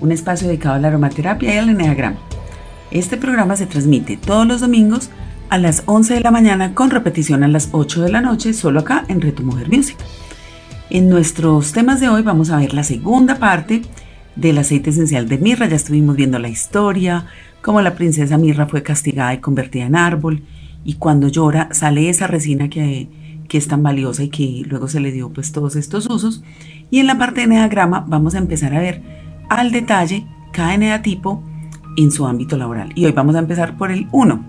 un espacio dedicado a la aromaterapia y al enneagrama. Este programa se transmite todos los domingos a las 11 de la mañana con repetición a las 8 de la noche, solo acá en Reto Music. En nuestros temas de hoy vamos a ver la segunda parte del aceite esencial de mirra. Ya estuvimos viendo la historia, cómo la princesa mirra fue castigada y convertida en árbol, y cuando llora sale esa resina que, es tan valiosa y que luego se le dio pues todos estos usos. Y en la parte de enneagrama vamos a empezar a ver al detalle cada tipo en su ámbito laboral. Y hoy vamos a empezar por el 1.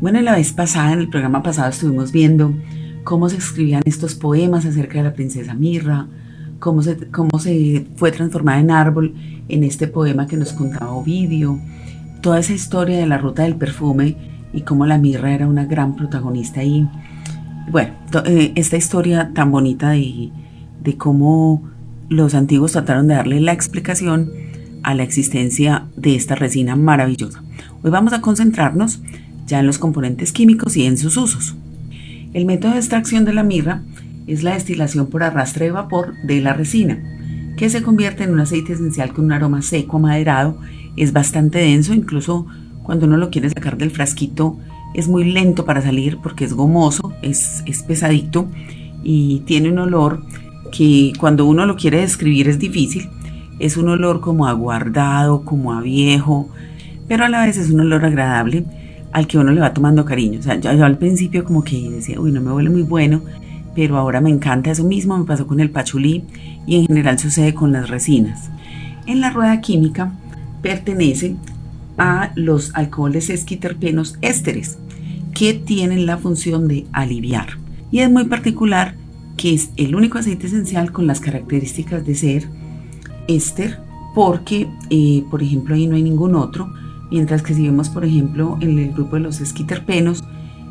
Bueno, la vez pasada, en el programa pasado, estuvimos viendo cómo se escribían estos poemas acerca de la princesa Mirra, cómo se, cómo se fue transformada en árbol en este poema que nos contaba Ovidio, toda esa historia de la ruta del perfume y cómo la mirra era una gran protagonista ahí. Bueno, eh, esta historia tan bonita de, de cómo los antiguos trataron de darle la explicación a la existencia de esta resina maravillosa. Hoy vamos a concentrarnos ya en los componentes químicos y en sus usos. El método de extracción de la mirra es la destilación por arrastre de vapor de la resina, que se convierte en un aceite esencial con un aroma seco, amaderado, es bastante denso, incluso cuando uno lo quiere sacar del frasquito es muy lento para salir porque es gomoso, es, es pesadito y tiene un olor que cuando uno lo quiere describir es difícil. Es un olor como aguardado, como a viejo, pero a la vez es un olor agradable al que uno le va tomando cariño. O sea, yo, al principio como que decía, uy, no me huele muy bueno, pero ahora me encanta eso mismo, me pasó con el pachulí y en general sucede con las resinas. En la rueda química pertenece a los alcoholes esquiterpenos ésteres, que tienen la función de aliviar. Y es muy particular que es el único aceite esencial con las características de ser éster, porque, eh, por ejemplo, ahí no hay ningún otro, mientras que si vemos, por ejemplo, en el grupo de los esquiterpenos,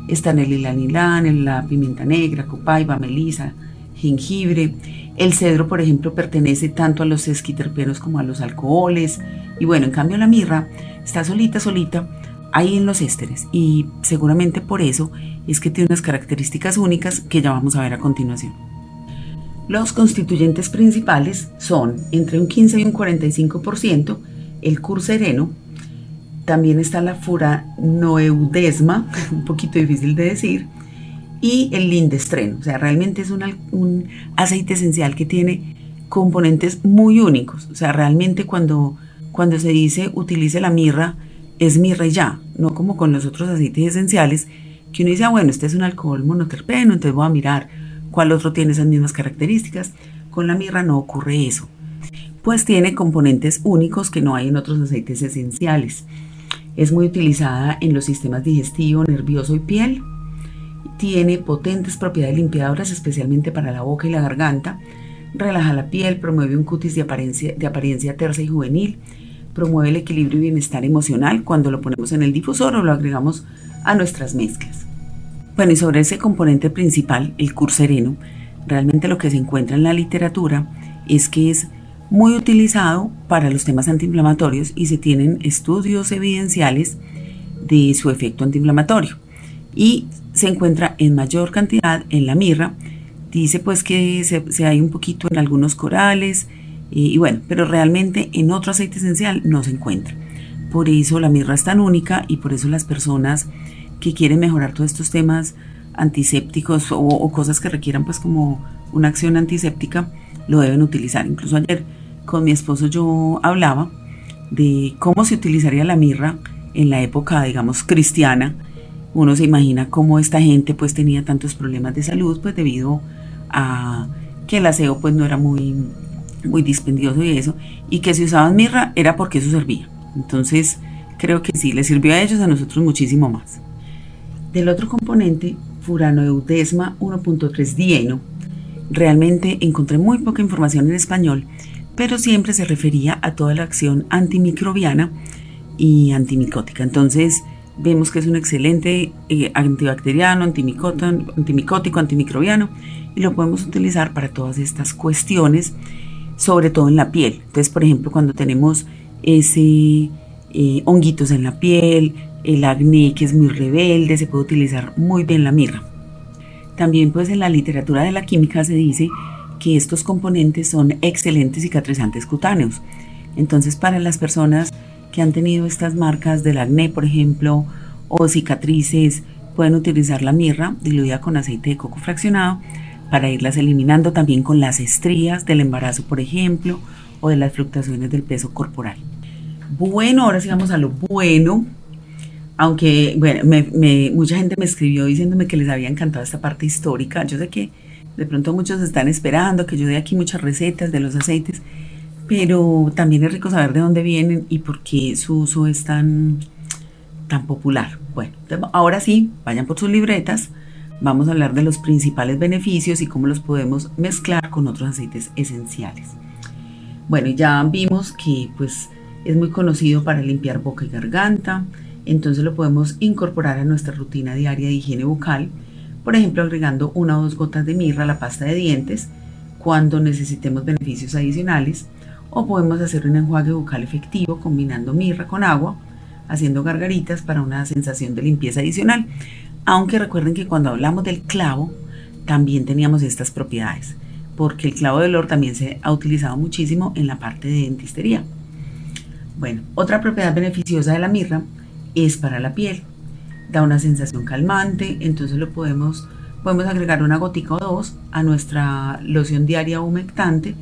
están el ilanilán, la pimienta negra, copaiba, melisa, jengibre. El cedro, por ejemplo, pertenece tanto a los esquiterpenos como a los alcoholes. Y bueno, en cambio la mirra está solita, solita, ahí en los ésteres. Y seguramente por eso es que tiene unas características únicas que ya vamos a ver a continuación. Los constituyentes principales son entre un 15 y un 45% el cursereno, también está la furanoeudesma, un poquito difícil de decir, y el lindestreno. O sea, realmente es un, un, aceite esencial que tiene componentes muy únicos. O sea, realmente cuando, cuando se dice utilice la mirra, es mirra y ya, no como con los otros aceites esenciales que uno dice, ah, bueno, este es un alcohol monoterpeno, entonces voy a mirar cuál otro tiene esas mismas características. Con la mirra no ocurre eso, pues tiene componentes únicos que no hay en otros aceites esenciales. Es muy utilizada en los sistemas digestivo, nervioso y piel. Tiene potentes propiedades limpiadoras, especialmente para la boca y la garganta. Relaja la piel, promueve un cutis de apariencia, de apariencia tersa y juvenil. Promueve el equilibrio y bienestar emocional cuando lo ponemos en el difusor o lo agregamos a nuestras mezclas. Bueno, y sobre ese componente principal, el cursereno, realmente lo que se encuentra en la literatura es que es muy utilizado para los temas antiinflamatorios y se tienen estudios evidenciales de su efecto antiinflamatorio. Y se encuentra en mayor cantidad en la mirra. Dice pues que se, hay un poquito en algunos corales y, bueno, pero realmente en otro aceite esencial no se encuentra. Por eso la mirra es tan única y por eso las personas que quieren mejorar todos estos temas antisépticos o, cosas que requieran pues como una acción antiséptica lo deben utilizar. Incluso ayer con mi esposo yo hablaba de cómo se utilizaría la mirra en la época, digamos, cristiana. Uno se imagina cómo esta gente pues tenía tantos problemas de salud pues debido a que el aseo pues no era muy, muy dispendioso y eso, y que si usaban mirra era porque eso servía. Entonces, creo que sí, les sirvió a ellos, a nosotros muchísimo más. Del otro componente, Furanoeudesma 1.3 dieno, realmente encontré muy poca información en español, pero siempre se refería a toda la acción antimicrobiana y antimicótica. Entonces, vemos que es un excelente eh, antibacteriano, antimicótico, antimicrobiano y lo podemos utilizar para todas estas cuestiones, sobre todo en la piel. Entonces, por ejemplo, cuando tenemos ese eh, honguitos en la piel, el acné que es muy rebelde, se puede utilizar muy bien la mirra. También pues en la literatura de la química se dice que estos componentes son excelentes cicatrizantes cutáneos. Entonces para las personas que han tenido estas marcas del acné, por ejemplo, o cicatrices, pueden utilizar la mirra diluida con aceite de coco fraccionado para irlas eliminando también con las estrías del embarazo, por ejemplo, o de las fluctuaciones del peso corporal. Bueno, ahora sigamos a lo bueno aunque, bueno, mucha gente me escribió diciéndome que les había encantado esta parte histórica. Yo sé que de pronto muchos están esperando que yo dé aquí muchas recetas de los aceites, pero también es rico saber de dónde vienen y por qué su uso es tan, tan popular. Bueno, ahora sí, vayan por sus libretas. Vamos a hablar de los principales beneficios y cómo los podemos mezclar con otros aceites esenciales. Bueno, ya vimos que pues es muy conocido para limpiar boca y garganta, entonces lo podemos incorporar a nuestra rutina diaria de higiene bucal, por ejemplo agregando una o dos gotas de mirra a la pasta de dientes cuando necesitemos beneficios adicionales, o podemos hacer un enjuague bucal efectivo combinando mirra con agua, haciendo gargaritas para una sensación de limpieza adicional. Aunque recuerden que cuando hablamos del clavo, también teníamos estas propiedades, porque el clavo de olor también se ha utilizado muchísimo en la parte de dentistería. Bueno, otra propiedad beneficiosa de la mirra es para la piel. Da una sensación calmante, entonces lo podemos, podemos agregar una gotica o dos a nuestra loción diaria humectante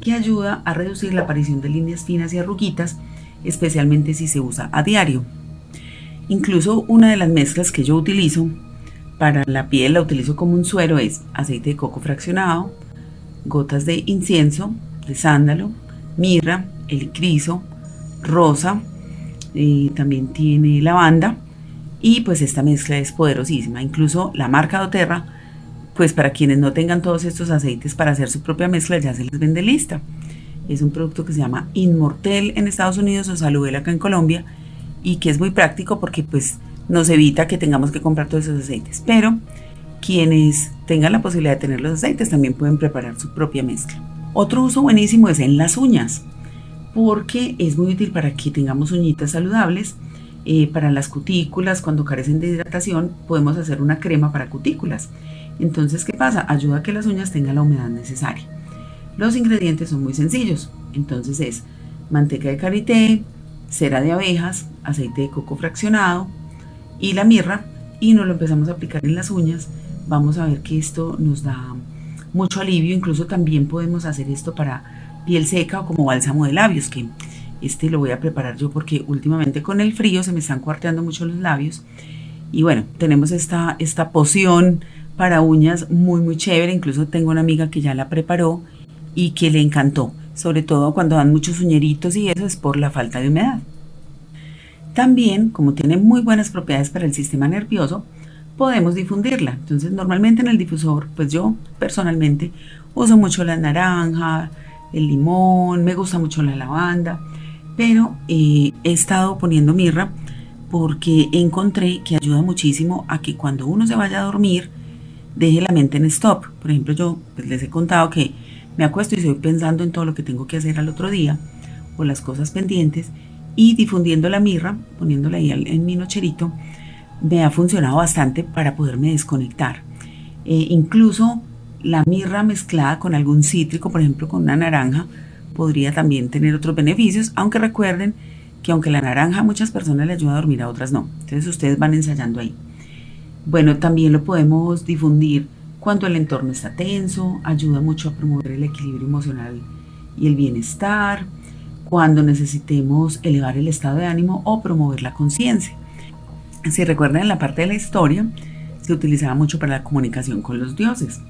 que ayuda a reducir la aparición de líneas finas y arruguitas, especialmente si se usa a diario. Incluso una de las mezclas que yo utilizo para la piel, la utilizo como un suero, es aceite de coco fraccionado, gotas de incienso, de sándalo, mirra, helicriso, rosa, también tiene lavanda y pues esta mezcla es poderosísima. Incluso la marca doTERRA, pues para quienes no tengan todos estos aceites para hacer su propia mezcla ya se les vende lista. Es un producto que se llama Inmortel en Estados Unidos o Saludel acá en Colombia y que es muy práctico porque pues nos evita que tengamos que comprar todos esos aceites. Pero quienes tengan la posibilidad de tener los aceites también pueden preparar su propia mezcla. Otro uso buenísimo es en las uñas porque es muy útil para que tengamos uñitas saludables. Eh, para las cutículas, cuando carecen de hidratación, podemos hacer una crema para cutículas. Entonces, ¿qué pasa? Ayuda a que las uñas tengan la humedad necesaria. Los ingredientes son muy sencillos. Entonces es manteca de karité, cera de abejas, aceite de coco fraccionado y la mirra. Y nos lo empezamos a aplicar en las uñas. Vamos a ver que esto nos da mucho alivio. Incluso también podemos hacer esto para piel seca o como bálsamo de labios, que este lo voy a preparar yo porque últimamente con el frío se me están cuarteando mucho los labios. Y bueno, tenemos esta, esta poción para uñas muy muy chévere, incluso tengo una amiga que ya la preparó y que le encantó, sobre todo cuando dan muchos uñeritos y eso es por la falta de humedad. También, como tiene muy buenas propiedades para el sistema nervioso, podemos difundirla. Entonces, normalmente en el difusor, pues yo personalmente uso mucho la naranja, el limón, me gusta mucho la lavanda, pero eh, he estado poniendo mirra porque encontré que ayuda muchísimo a que cuando uno se vaya a dormir, deje la mente en stop. Por ejemplo, yo pues, les he contado que me acuesto y estoy pensando en todo lo que tengo que hacer al otro día o las cosas pendientes y difundiendo la mirra, poniéndola ahí en mi nocherito, me ha funcionado bastante para poderme desconectar. Eh, incluso la mirra mezclada con algún cítrico, por ejemplo con una naranja, podría también tener otros beneficios, aunque recuerden que aunque la naranja a muchas personas le ayuda a dormir, a otras no. Entonces ustedes van ensayando ahí. Bueno, también lo podemos difundir cuando el entorno está tenso, ayuda mucho a promover el equilibrio emocional y el bienestar, cuando necesitemos elevar el estado de ánimo o promover la conciencia. Si recuerdan en la parte de la historia, se utilizaba mucho para la comunicación con los dioses.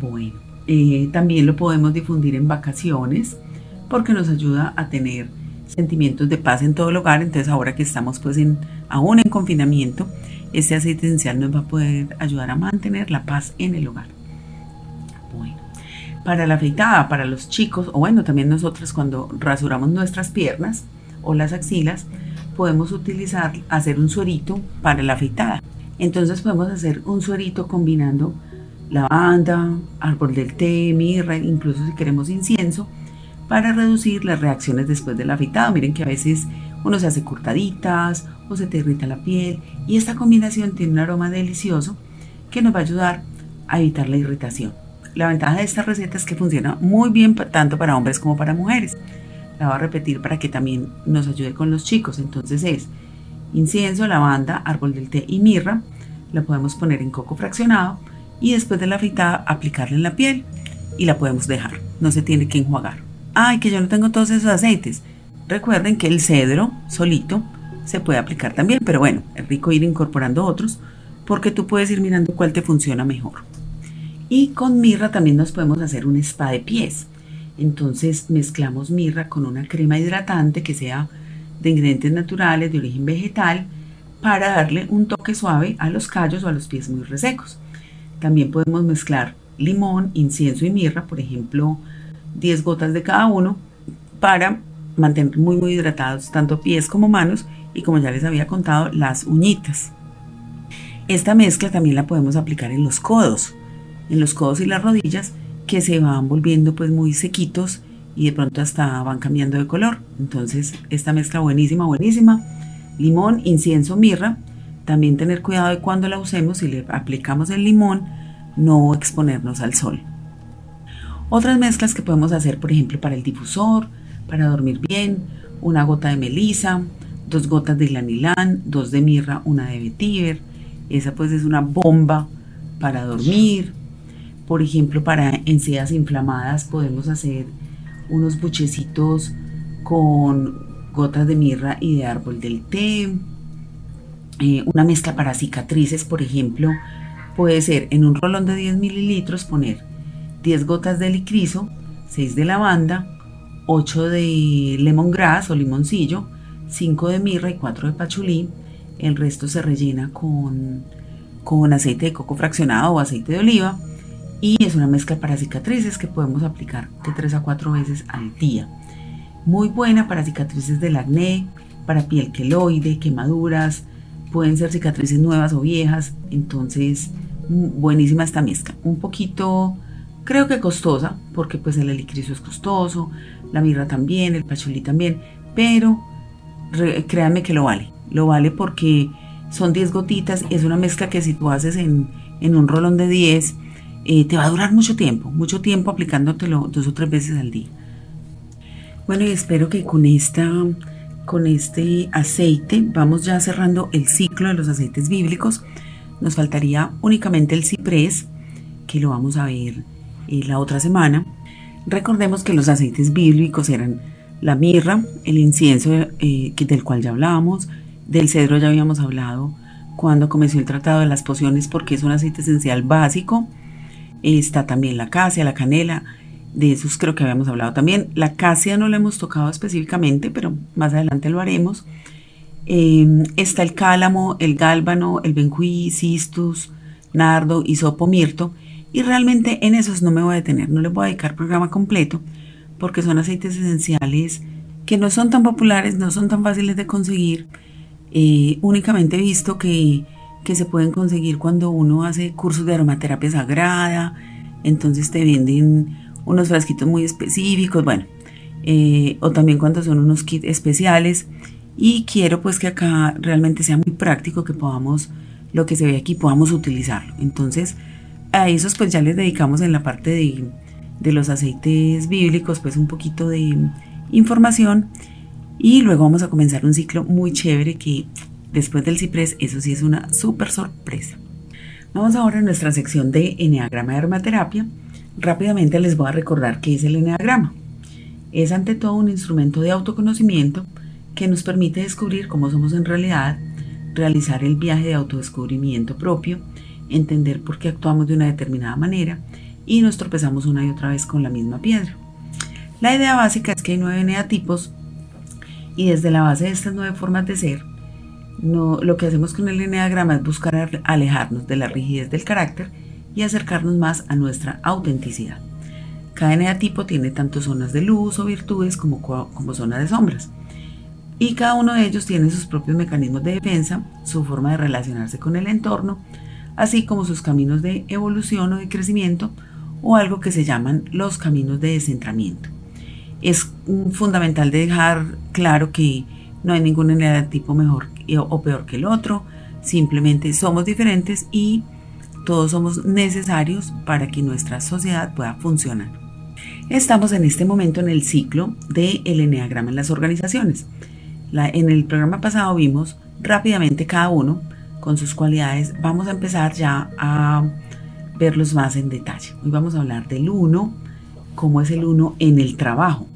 Bueno, eh, también lo podemos difundir en vacaciones porque nos ayuda a tener sentimientos de paz en todo el hogar. Entonces ahora que estamos pues en, aún en confinamiento, este aceite esencial nos va a poder ayudar a mantener la paz en el hogar. Bueno, para la afeitada, para los chicos, o bueno, también nosotros cuando rasuramos nuestras piernas o las axilas, podemos utilizar, hacer un suerito para la afeitada. Entonces podemos hacer un suerito combinando lavanda, árbol del té, mirra, incluso si queremos incienso, para reducir las reacciones después del afeitado. Miren que a veces uno se hace cortaditas o se te irrita la piel y esta combinación tiene un aroma delicioso que nos va a ayudar a evitar la irritación. La ventaja de esta receta es que funciona muy bien tanto para hombres como para mujeres. La voy a repetir para que también nos ayude con los chicos. Entonces es incienso, lavanda, árbol del té y mirra. La podemos poner en coco fraccionado y después de la afeitada aplicarla en la piel y la podemos dejar. No se tiene que enjuagar. Ay, que yo no tengo todos esos aceites. Recuerden que el cedro solito se puede aplicar también, pero bueno, es rico ir incorporando otros porque tú puedes ir mirando cuál te funciona mejor. Y con mirra también nos podemos hacer un spa de pies. Entonces mezclamos mirra con una crema hidratante que sea de ingredientes naturales de origen vegetal para darle un toque suave a los callos o a los pies muy resecos. También podemos mezclar limón, incienso y mirra, por ejemplo, 10 gotas de cada uno para mantener muy muy hidratados tanto pies como manos y como ya les había contado las uñitas. Esta mezcla también la podemos aplicar en los codos, en los codos y las rodillas que se van volviendo pues muy sequitos y de pronto hasta van cambiando de color. Entonces esta mezcla buenísima, buenísima. Limón, incienso, mirra. También tener cuidado de cuando la usemos, si le aplicamos el limón, no exponernos al sol. Otras mezclas que podemos hacer, por ejemplo, para el difusor, para dormir bien, una gota de melisa, dos gotas de glanilán, dos de mirra, una de vetiver. Esa pues es una bomba para dormir. Por ejemplo, para encías inflamadas podemos hacer unos buchecitos con gotas de mirra y de árbol del té. Eh, una mezcla para cicatrices, por ejemplo, puede ser en un rolón de 10 mililitros poner 10 gotas de licrizo, 6 de lavanda, 8 de lemongrass o limoncillo, 5 de mirra y 4 de pachulí. El resto se rellena con, con aceite de coco fraccionado o aceite de oliva y es una mezcla para cicatrices que podemos aplicar de 3 a 4 veces al día. Muy buena para cicatrices del acné, para piel queloide, quemaduras, pueden ser cicatrices nuevas o viejas, entonces mm, buenísima esta mezcla. Un poquito, creo que costosa, porque pues el licrizo es costoso, la mirra también, el pachulí también, pero créanme que lo vale, lo vale porque son 10 gotitas, es una mezcla que si tú haces en, en un rolón de 10, eh, te va a durar mucho tiempo, mucho tiempo aplicándotelo dos o tres veces al día. Bueno, y espero que con, esta, con este aceite vamos ya cerrando el ciclo de los aceites bíblicos. Nos faltaría únicamente el ciprés, que lo vamos a ver eh, la otra semana. Recordemos que los aceites bíblicos eran la mirra, el incienso eh, del cual ya hablábamos, del cedro ya habíamos hablado cuando comenzó el tratado de las pociones porque es un aceite esencial básico Está también la casia, la canela, de esos creo que habíamos hablado también. La casia no la hemos tocado específicamente, pero más adelante lo haremos. Em, está el cálamo, el gálbano, el benjuí, cistus, nardo, hisopo, mirto. Y realmente en esos no me voy a detener, no les voy a dedicar programa completo, porque son aceites esenciales que no son tan populares, no son tan fáciles de conseguir. Eh, únicamente he visto que que se pueden conseguir cuando uno hace cursos de aromaterapia sagrada, entonces te venden unos frasquitos muy específicos, bueno, eh, o también cuando son unos kits especiales y quiero pues que acá realmente sea muy práctico que podamos, lo que se ve aquí, podamos utilizarlo. Entonces a esos pues ya les dedicamos en la parte de, de los aceites bíblicos pues un poquito de información y luego vamos a comenzar un ciclo muy chévere que Después del ciprés, eso sí es una súper sorpresa. Vamos ahora a nuestra sección de Enneagrama de Aromaterapia. Rápidamente les voy a recordar qué es el Enneagrama. Es ante todo un instrumento de autoconocimiento que nos permite descubrir cómo somos en realidad, realizar el viaje de autodescubrimiento propio, entender por qué actuamos de una determinada manera y nos tropezamos una y otra vez con la misma piedra. La idea básica es que hay nueve neatipos y desde la base de estas nueve formas de ser no, lo que hacemos con el enneagrama es buscar alejarnos de la rigidez del carácter y acercarnos más a nuestra autenticidad. Cada eneatipo tiene tanto zonas de luz o virtudes como, como zonas de sombras. y cada uno de ellos tiene sus propios mecanismos de defensa, su forma de relacionarse con el entorno, así como sus caminos de evolución o de crecimiento o algo que se llaman los caminos de descentramiento. Es fundamental dejar claro que no hay ningún tipo mejor o peor que el otro, simplemente somos diferentes y todos somos necesarios para que nuestra sociedad pueda funcionar. Estamos en este momento en el ciclo del el Enneagrama en las organizaciones. en el programa pasado vimos rápidamente cada uno con sus cualidades. Vamos a empezar ya a verlos más en detalle. Hoy vamos a hablar del uno, cómo es el uno en el trabajo.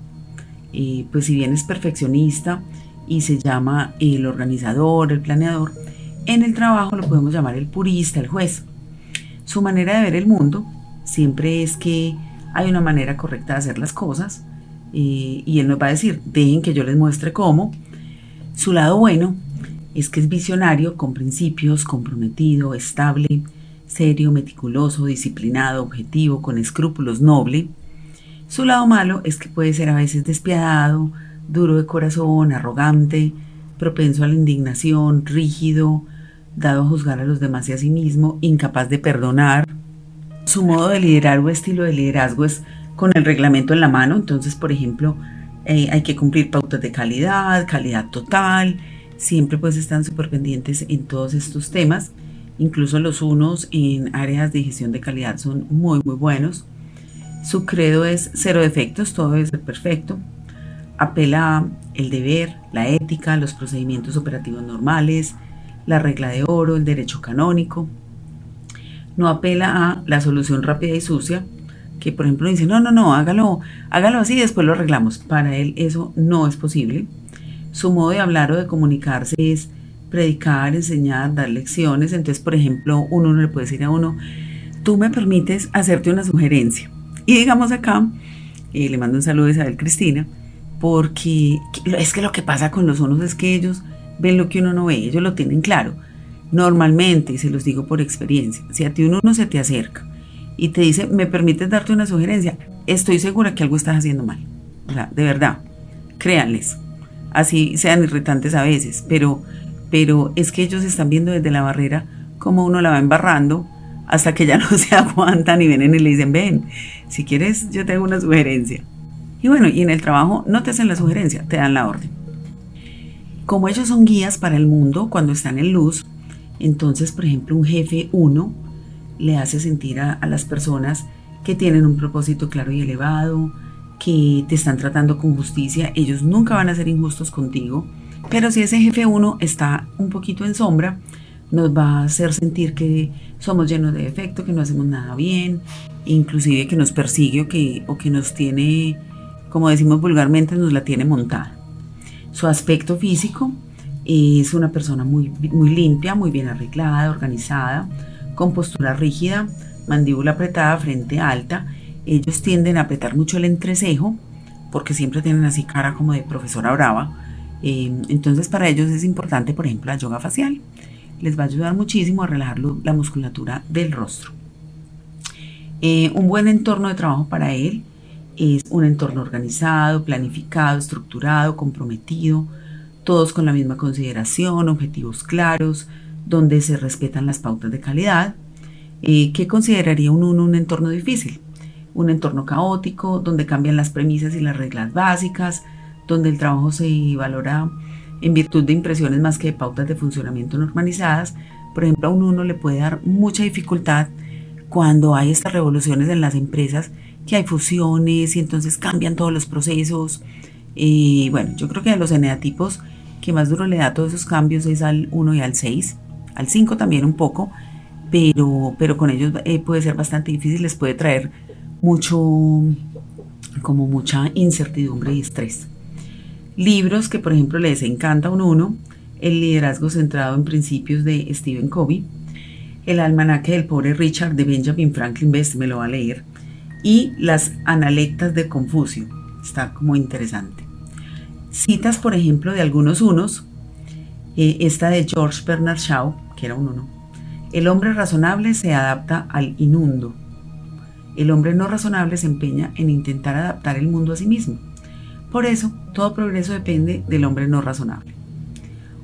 y pues si bien es perfeccionista y se llama el organizador, el planeador, en el trabajo lo podemos llamar el purista, el juez. Su manera de ver el mundo siempre es que hay una manera correcta de hacer las cosas eh, y él nos va a decir, dejen que yo les muestre cómo. Su lado bueno es que es visionario, con principios, comprometido, estable, serio, meticuloso, disciplinado, objetivo, con escrúpulos, noble. Su lado malo es que puede ser a veces despiadado, duro de corazón, arrogante, propenso a la indignación, rígido, dado a juzgar a los demás y a sí mismo, incapaz de perdonar. Su modo de liderar o estilo de liderazgo es con el reglamento en la mano, entonces, por ejemplo, eh, hay que cumplir pautas de calidad, calidad total, siempre pues están súper pendientes en todos estos temas, incluso los unos en áreas de gestión de calidad son muy, muy buenos. Su credo es cero defectos, todo debe ser perfecto. Apela el deber, la ética, los procedimientos operativos normales, la regla de oro, el derecho canónico. No apela a la solución rápida y sucia, que por ejemplo dice, no, no, no, hágalo, hágalo así y después lo arreglamos. Para él eso no es posible. Su modo de hablar o de comunicarse es predicar, enseñar, dar lecciones. Entonces, por ejemplo, uno le puede decir a uno, tú me permites hacerte una sugerencia. Y digamos acá, eh, le mando un saludo a Isabel Cristina, porque es que lo que pasa con los unos es que ellos ven lo que uno no ve, ellos lo tienen claro. Normalmente, se los digo por experiencia, si a ti uno no se te acerca y te dice, ¿me permites darte una sugerencia? Estoy segura que algo estás haciendo mal. O sea, de verdad, créanles. Así sean irritantes a veces, pero, pero es que ellos están viendo desde la barrera cómo uno la va embarrando hasta que ya no se aguantan y vienen y le dicen, ven, si quieres yo te hago una sugerencia. Y bueno, y en el trabajo no te hacen la sugerencia, te dan la orden. Como ellos son guías para el mundo cuando están en luz, entonces, por ejemplo, un jefe 1 le hace sentir a, las personas que tienen un propósito claro y elevado, que te están tratando con justicia, ellos nunca van a ser injustos contigo, pero si ese jefe 1 está un poquito en sombra, nos va a hacer sentir que somos llenos de defecto, que no hacemos nada bien, inclusive que nos persigue o que, o que nos tiene como decimos vulgarmente, nos la tiene montada. Su aspecto físico es una persona muy, muy limpia, muy bien arreglada, organizada, con postura rígida, mandíbula apretada, frente alta. Ellos tienden a apretar mucho el entrecejo porque siempre tienen así cara como de profesora brava. Eh, entonces para ellos es importante, por ejemplo, la yoga facial. Les va a ayudar muchísimo a relajar la musculatura del rostro. Eh, un buen entorno de trabajo para él es un entorno organizado, planificado, estructurado, comprometido, todos con la misma consideración, objetivos claros, donde se respetan las pautas de calidad. Eh, ¿Qué consideraría un un entorno difícil? Un entorno caótico, donde cambian las premisas y las reglas básicas, donde el trabajo se valora en virtud de impresiones más que de pautas de funcionamiento normalizadas. Por ejemplo, a un uno le puede dar mucha dificultad cuando hay estas revoluciones en las empresas que hay fusiones y entonces cambian todos los procesos. Y bueno, yo creo que a los eneatipos que más duro le da todos esos cambios es al 1 y al 6, al 5 también un poco, pero, pero con ellos eh, puede ser bastante difícil, les puede traer mucho, como mucha incertidumbre y estrés. Libros que por ejemplo les encanta un 1, El liderazgo centrado en principios de Stephen Covey, El almanaque del pobre Richard de Benjamin Franklin, Best me lo va a leer, y las analectas de Confucio. Está como interesante. Citas, por ejemplo, de algunos unos. Eh, esta de George Bernard Shaw, que era un uno. El hombre razonable se adapta al inundo. El hombre no razonable se empeña en intentar adaptar el mundo a sí mismo. Por eso, todo progreso depende del hombre no razonable.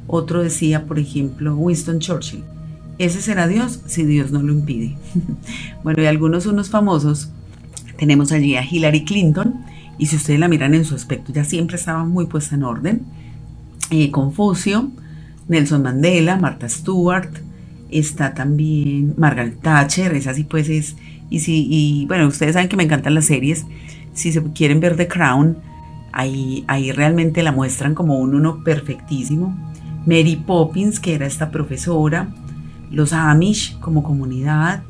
Otro decía, por ejemplo, Winston Churchill, ese será Dios si Dios no lo impide. bueno, y algunos unos famosos, tenemos allí a Hillary Clinton, y si ustedes la miran en su aspecto, ya siempre estaba muy puesta en orden. Eh, Confucio, Nelson Mandela, Martha Stewart, está también Margaret Thatcher, esa sí pues es, y, si, y bueno, ustedes saben que me encantan las series, si se quieren ver The Crown, ahí, ahí realmente la muestran como un uno perfectísimo. Mary Poppins, que era esta profesora, los Amish como comunidad,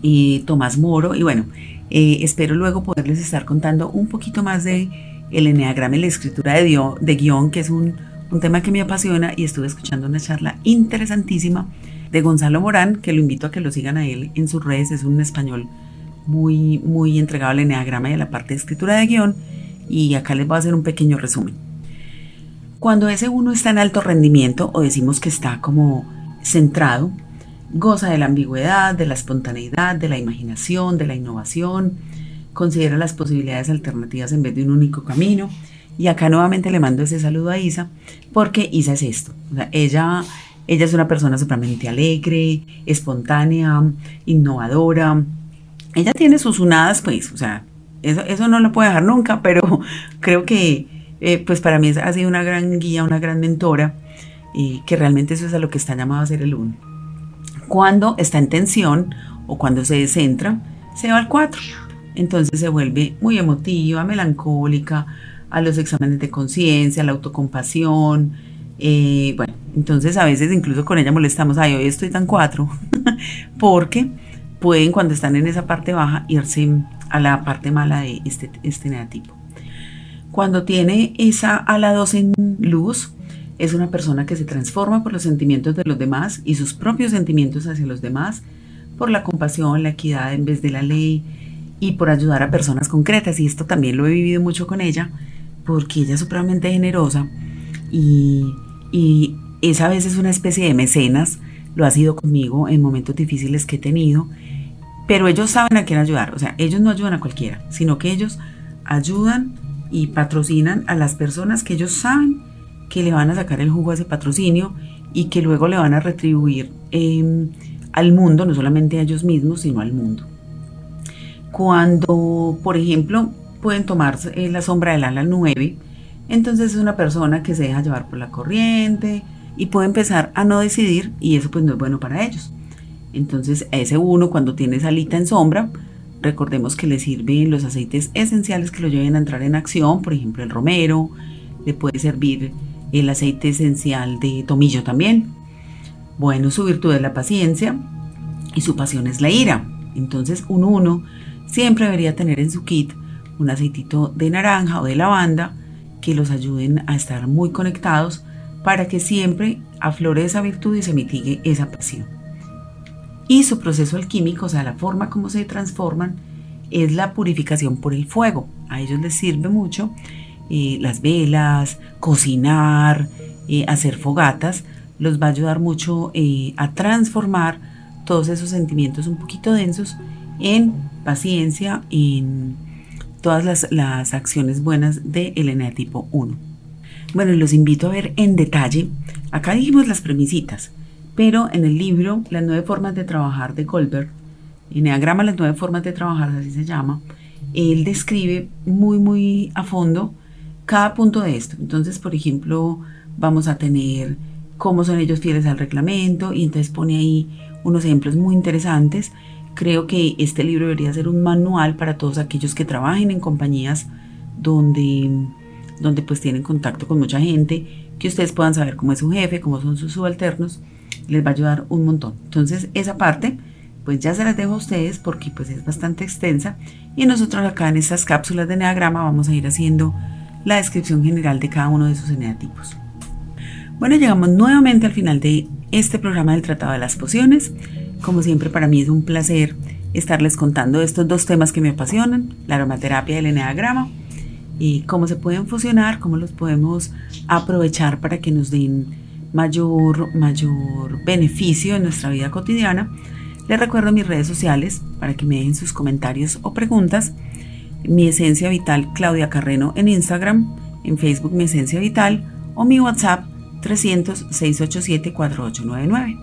y Tomás Moro, y bueno, eh, espero luego poderles estar contando un poquito más de el enneagrama y la escritura de, de guion, que es un, un tema que me apasiona, y estuve escuchando una charla interesantísima de Gonzalo Morán, que lo invito a que lo sigan a él en sus redes, es un español muy, muy entregado al enneagrama y a la parte de escritura de guion, y acá les voy a hacer un pequeño resumen. Cuando ese uno está en alto rendimiento o decimos que está como centrado, goza de la ambigüedad, de la espontaneidad, de la imaginación, de la innovación, considera las posibilidades alternativas en vez de un único camino. Y acá nuevamente le mando ese saludo a Isa, porque Isa es esto. ella, ella es una persona supremamente alegre, espontánea, innovadora. Ella tiene sus unadas, pues, o sea, eso, eso no lo puedo dejar nunca, pero creo que eh, pues para mí ha sido una gran guía, una gran mentora, y que realmente eso es a lo que está llamado a ser el uno. Cuando está en tensión o cuando se descentra, se va al 4. Entonces se vuelve muy emotiva, melancólica, a los exámenes de conciencia, a la autocompasión. Eh, bueno, entonces a veces incluso con ella molestamos, ay, hoy estoy tan 4, porque pueden cuando están en esa parte baja irse a la parte mala de este, este negativo. Cuando tiene esa ala 2 en luz, es una persona que se transforma por los sentimientos de los demás y sus propios sentimientos hacia los demás, por la compasión, la equidad en vez de la ley y por ayudar a personas concretas. Y esto también lo he vivido mucho con ella, porque ella es supremamente generosa y, y es a veces una especie de mecenas, lo ha sido conmigo en momentos difíciles que he tenido, pero ellos saben a quién ayudar, o sea, ellos no ayudan a cualquiera, sino que ellos ayudan y patrocinan a las personas que ellos saben que le van a sacar el jugo a ese patrocinio y que luego le van a retribuir em, al mundo, no solamente a ellos mismos, sino al mundo. Cuando, por ejemplo, pueden tomar eh, la sombra del ala 9, entonces es una persona que se deja llevar por la corriente y puede empezar a no decidir y eso pues no es bueno para ellos. Entonces a ese uno cuando tiene salita en sombra, recordemos que le sirven los aceites esenciales que lo lleven a entrar en acción, por ejemplo el romero, le puede servir el aceite esencial de tomillo también. Bueno, su virtud es la paciencia y su pasión es la ira. Entonces un uno siempre debería tener en su kit un aceitito de naranja o de lavanda que los ayuden a estar muy conectados para que siempre aflore esa virtud y se mitigue esa pasión. Y su proceso alquímico, o sea, la forma como se transforman, es la purificación por el fuego. A ellos les sirve mucho eh, las velas, cocinar, eh, hacer fogatas, los va a ayudar mucho eh, a transformar todos esos sentimientos un poquito densos en paciencia, en todas las, acciones buenas del de tipo 1. Bueno, los invito a ver en detalle. Acá dijimos las premisitas, pero en el libro Las nueve formas de trabajar de Goldberg, Enneagrama Las nueve formas de trabajar, así se llama, él describe muy, muy a fondo cada punto de esto. Entonces, por ejemplo, vamos a tener cómo son ellos fieles al reglamento y entonces pone ahí unos ejemplos muy interesantes. Creo que este libro debería ser un manual para todos aquellos que trabajen en compañías donde, donde pues tienen contacto con mucha gente, que ustedes puedan saber cómo es su jefe, cómo son sus subalternos, les va a ayudar un montón. Entonces, esa parte pues ya se las dejo a ustedes porque pues es bastante extensa y nosotros acá en estas cápsulas de Neagrama vamos a ir haciendo la descripción general de cada uno de sus eneatipos. Bueno, llegamos nuevamente al final de este programa del Tratado de las Pociones. Como siempre, para mí es un placer estarles contando estos dos temas que me apasionan, la aromaterapia y el eneagrama, y cómo se pueden fusionar, cómo los podemos aprovechar para que nos den mayor, mayor beneficio en nuestra vida cotidiana. Les recuerdo mis redes sociales para que me dejen sus comentarios o preguntas Mi Esencia Vital Claudia Carreno en Instagram, en Facebook Mi Esencia Vital o mi WhatsApp 300-687-4899.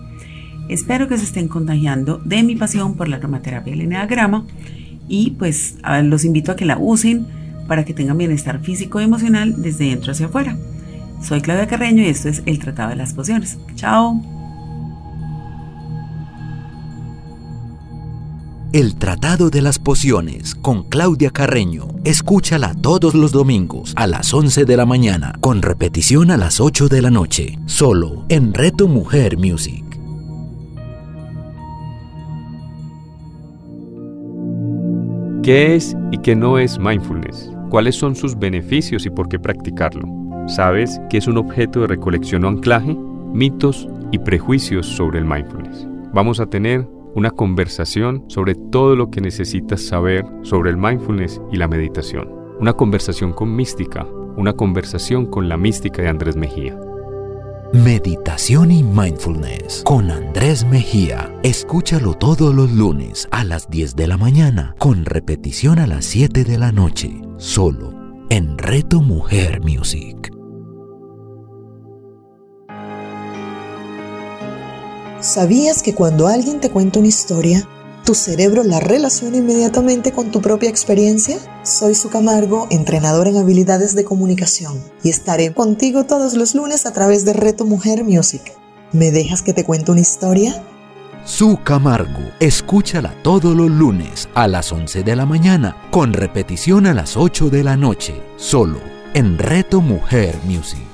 Espero que se estén contagiando de mi pasión por la aromaterapia del eneagrama y pues los invito a que la usen para que tengan bienestar físico y emocional desde dentro hacia afuera. Soy Claudia Carreño y esto es El Tratado de las Pociones. Chao. El Tratado de las Pociones con Claudia Carreño. Escúchala todos los domingos a las 11 de la mañana, con repetición a las 8 de la noche, solo en Reto Mujer Music. ¿Qué es y qué no es mindfulness? ¿Cuáles son sus beneficios y por qué practicarlo? ¿Sabes qué es un objeto de recolección o anclaje? Mitos y prejuicios sobre el mindfulness. Vamos a tener una conversación sobre todo lo que necesitas saber sobre el mindfulness y la meditación. Una conversación con mística, una conversación con la mística de Andrés Mejía. Meditación y Mindfulness con Andrés Mejía. Escúchalo todos los lunes a las 10 de la mañana con repetición a las 7 de la noche, solo en Reto Mujer Music. ¿Sabías que cuando alguien te cuenta una historia, tu cerebro la relaciona inmediatamente con tu propia experiencia? Soy Su Camargo, entrenador en habilidades de comunicación, y estaré contigo todos los lunes a través de Reto Mujer Music. ¿Me dejas que te cuente una historia? Su Camargo, escúchala todos los lunes a las 11 de la mañana, con repetición a las 8 de la noche, solo en Reto Mujer Music.